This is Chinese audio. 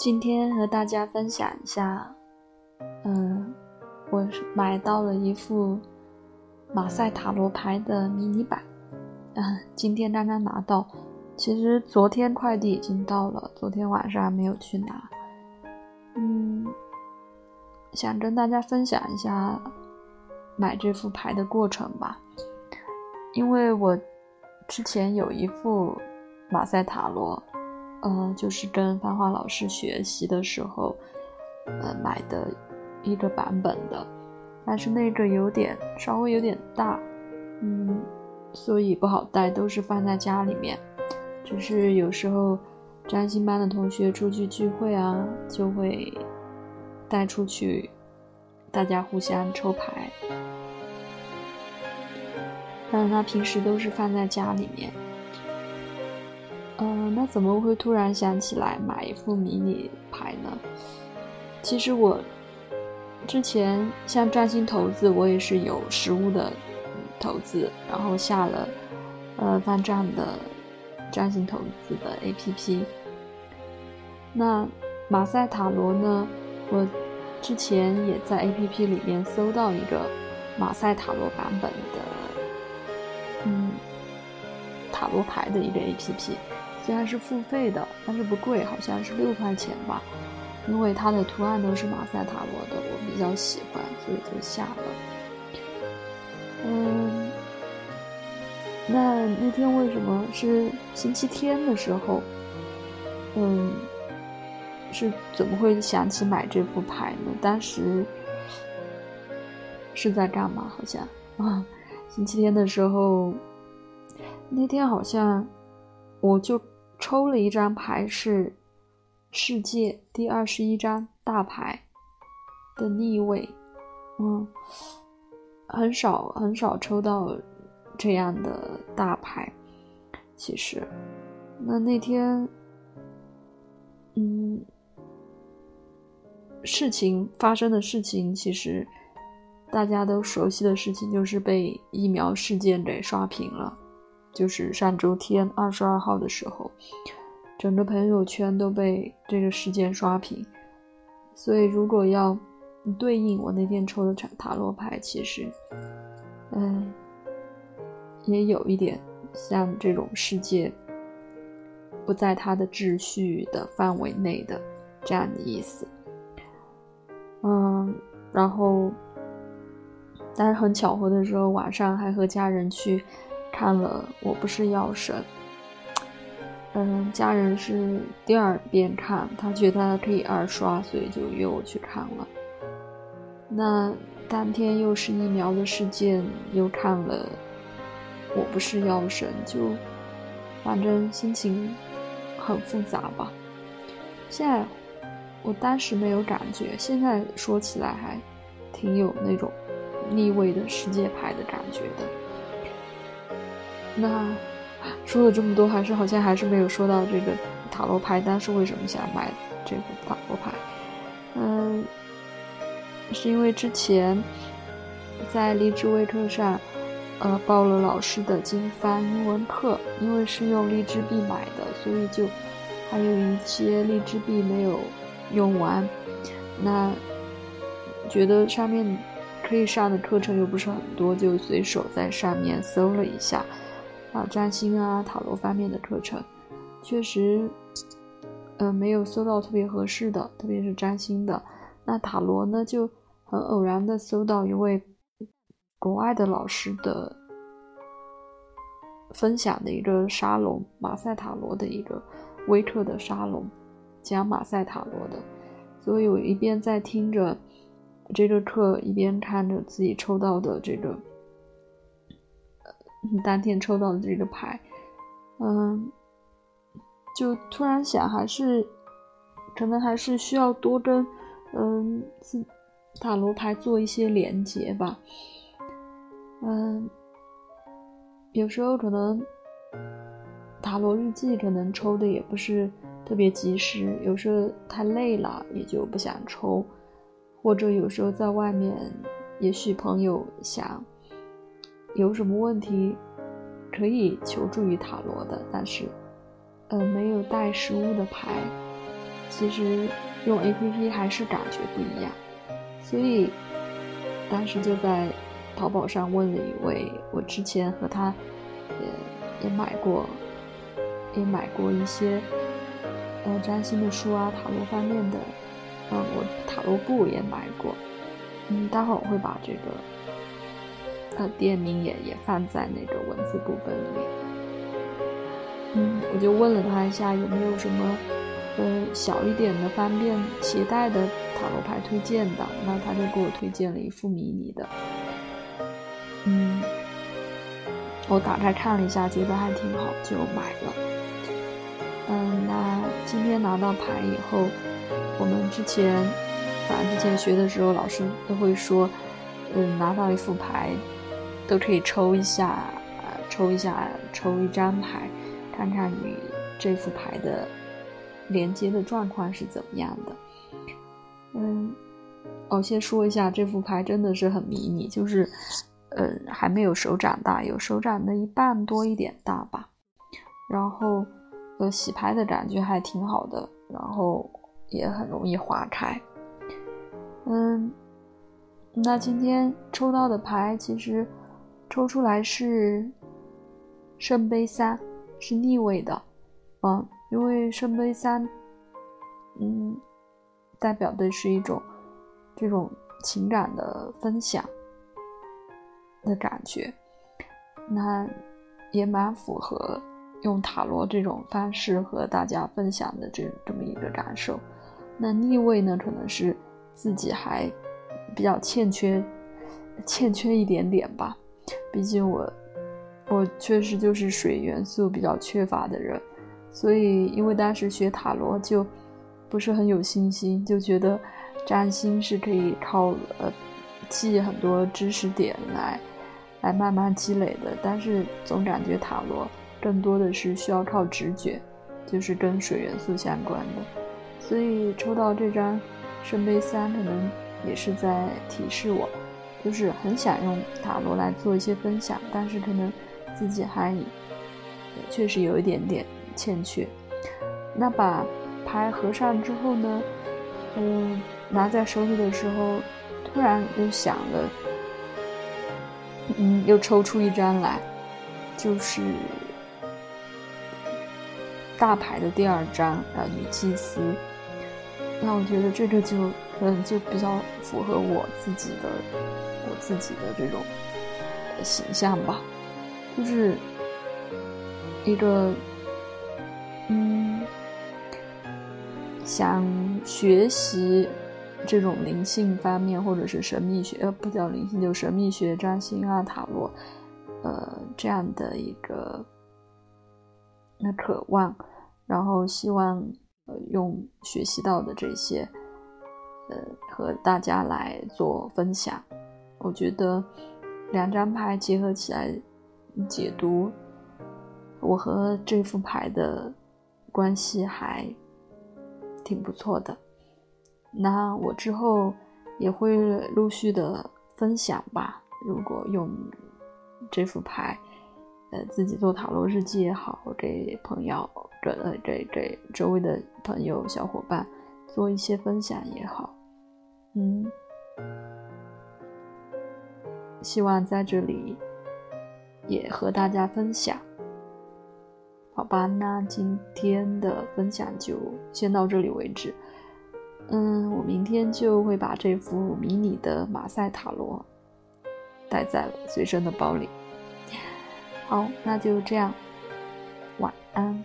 今天和大家分享一下，嗯，我买到了一副马赛塔罗牌的迷你版，嗯，今天刚刚拿到，其实昨天快递已经到了，昨天晚上还没有去拿，嗯，想跟大家分享一下买这副牌的过程吧，因为我之前有一副马赛塔罗。呃，就是跟范华老师学习的时候，呃，买的一个版本的，但是那个有点稍微有点大，嗯，所以不好带，都是放在家里面。只是有时候占星班的同学出去聚会啊，就会带出去，大家互相抽牌。但是他平时都是放在家里面。嗯，那怎么会突然想起来买一副迷你牌呢？其实我之前像占星投资，我也是有实物的投资，然后下了呃方丈的占星投资的 APP。那马赛塔罗呢？我之前也在 APP 里面搜到一个马赛塔罗版本的，嗯，塔罗牌的一个 APP。虽然是付费的，但是不贵，好像是六块钱吧。因为它的图案都是马赛塔罗的，我比较喜欢，所以就下了。嗯，那那天为什么是星期天的时候？嗯，是怎么会想起买这副牌呢？当时是在干嘛？好像啊，星期天的时候，那天好像我就。抽了一张牌是世界第二十一张大牌的逆位，嗯，很少很少抽到这样的大牌。其实，那那天，嗯，事情发生的事情，其实大家都熟悉的事情，就是被疫苗事件给刷屏了。就是上周天二十二号的时候，整个朋友圈都被这个事件刷屏。所以，如果要对应我那天抽的塔塔罗牌，其实，嗯，也有一点像这种世界不在它的秩序的范围内的这样的意思。嗯，然后，但是很巧合的时候，晚上还和家人去。看了《我不是药神》，嗯，家人是第二遍看，他觉得可以二刷，所以就约我去看了。那当天又是疫苗的事件，又看了《我不是药神》，就反正心情很复杂吧。现在我当时没有感觉，现在说起来还挺有那种逆位的世界牌的感觉的。那说了这么多，还是好像还是没有说到这个塔罗牌。但是为什么想买这个塔罗牌？嗯，是因为之前在荔枝微课上，呃，报了老师的经翻英文课，因为是用荔枝币买的，所以就还有一些荔枝币没有用完。那觉得上面可以上的课程又不是很多，就随手在上面搜了一下。啊，占星啊，塔罗方面的课程，确实，呃，没有搜到特别合适的，特别是占星的。那塔罗呢，就很偶然的搜到一位国外的老师的分享的一个沙龙，马赛塔罗的一个微课的沙龙，讲马赛塔罗的。所以我一边在听着这个课，一边看着自己抽到的这个。当天抽到的这个牌，嗯，就突然想，还是可能还是需要多跟嗯塔罗牌做一些连接吧。嗯，有时候可能塔罗日记可能抽的也不是特别及时，有时候太累了也就不想抽，或者有时候在外面，也许朋友想。有什么问题可以求助于塔罗的，但是，呃，没有带实物的牌，其实用 A P P 还是感觉不一样，所以当时就在淘宝上问了一位我之前和他也也买过，也买过一些呃占星的书啊，塔罗方面的，嗯，我塔罗布也买过，嗯，待会儿我会把这个呃店名也也放在那个文字部分里面，嗯，我就问了他一下有没有什么。呃，小一点的、方便携带的塔罗牌推荐的，那他就给我推荐了一副迷你的。嗯，我打开看了一下，觉得还挺好，就买了。嗯，那今天拿到牌以后，我们之前，反正之前学的时候，老师都会说，嗯，拿到一副牌，都可以抽一下，呃，抽一下，抽一张牌，看看与这副牌的。连接的状况是怎么样的？嗯，我先说一下，这副牌真的是很迷你，就是，呃，还没有手掌大，有手掌的一半多一点大吧。然后，呃，洗牌的感觉还挺好的，然后也很容易划开。嗯，那今天抽到的牌其实抽出来是圣杯三，是逆位的，嗯。因为圣杯三，嗯，代表的是一种这种情感的分享的感觉，那也蛮符合用塔罗这种方式和大家分享的这这么一个感受。那逆位呢，可能是自己还比较欠缺，欠缺一点点吧。毕竟我我确实就是水元素比较缺乏的人。所以，因为当时学塔罗就不是很有信心，就觉得占星是可以靠呃记很多知识点来来慢慢积累的。但是总感觉塔罗更多的是需要靠直觉，就是跟水元素相关的。所以抽到这张圣杯三，可能也是在提示我，就是很想用塔罗来做一些分享，但是可能自己还确实有一点点。欠缺，那把牌合上之后呢？嗯，拿在手里的时候，突然又想了，嗯，又抽出一张来，就是大牌的第二张啊，女祭司。那我觉得这个就嗯，就比较符合我自己的我自己的这种形象吧，就是一个。嗯，想学习这种灵性方面，或者是神秘学，呃，不叫灵性，就神秘学、占星啊、塔罗，呃，这样的一个那渴望，然后希望用学习到的这些，呃，和大家来做分享。我觉得两张牌结合起来解读，我和这副牌的。关系还挺不错的，那我之后也会陆续的分享吧。如果用这副牌，呃，自己做塔罗日记也好，给朋友、给呃给给周围的朋友、小伙伴做一些分享也好，嗯，希望在这里也和大家分享。好吧，那今天的分享就先到这里为止。嗯，我明天就会把这幅迷你的马赛塔罗带在随身的包里。好，那就这样，晚安。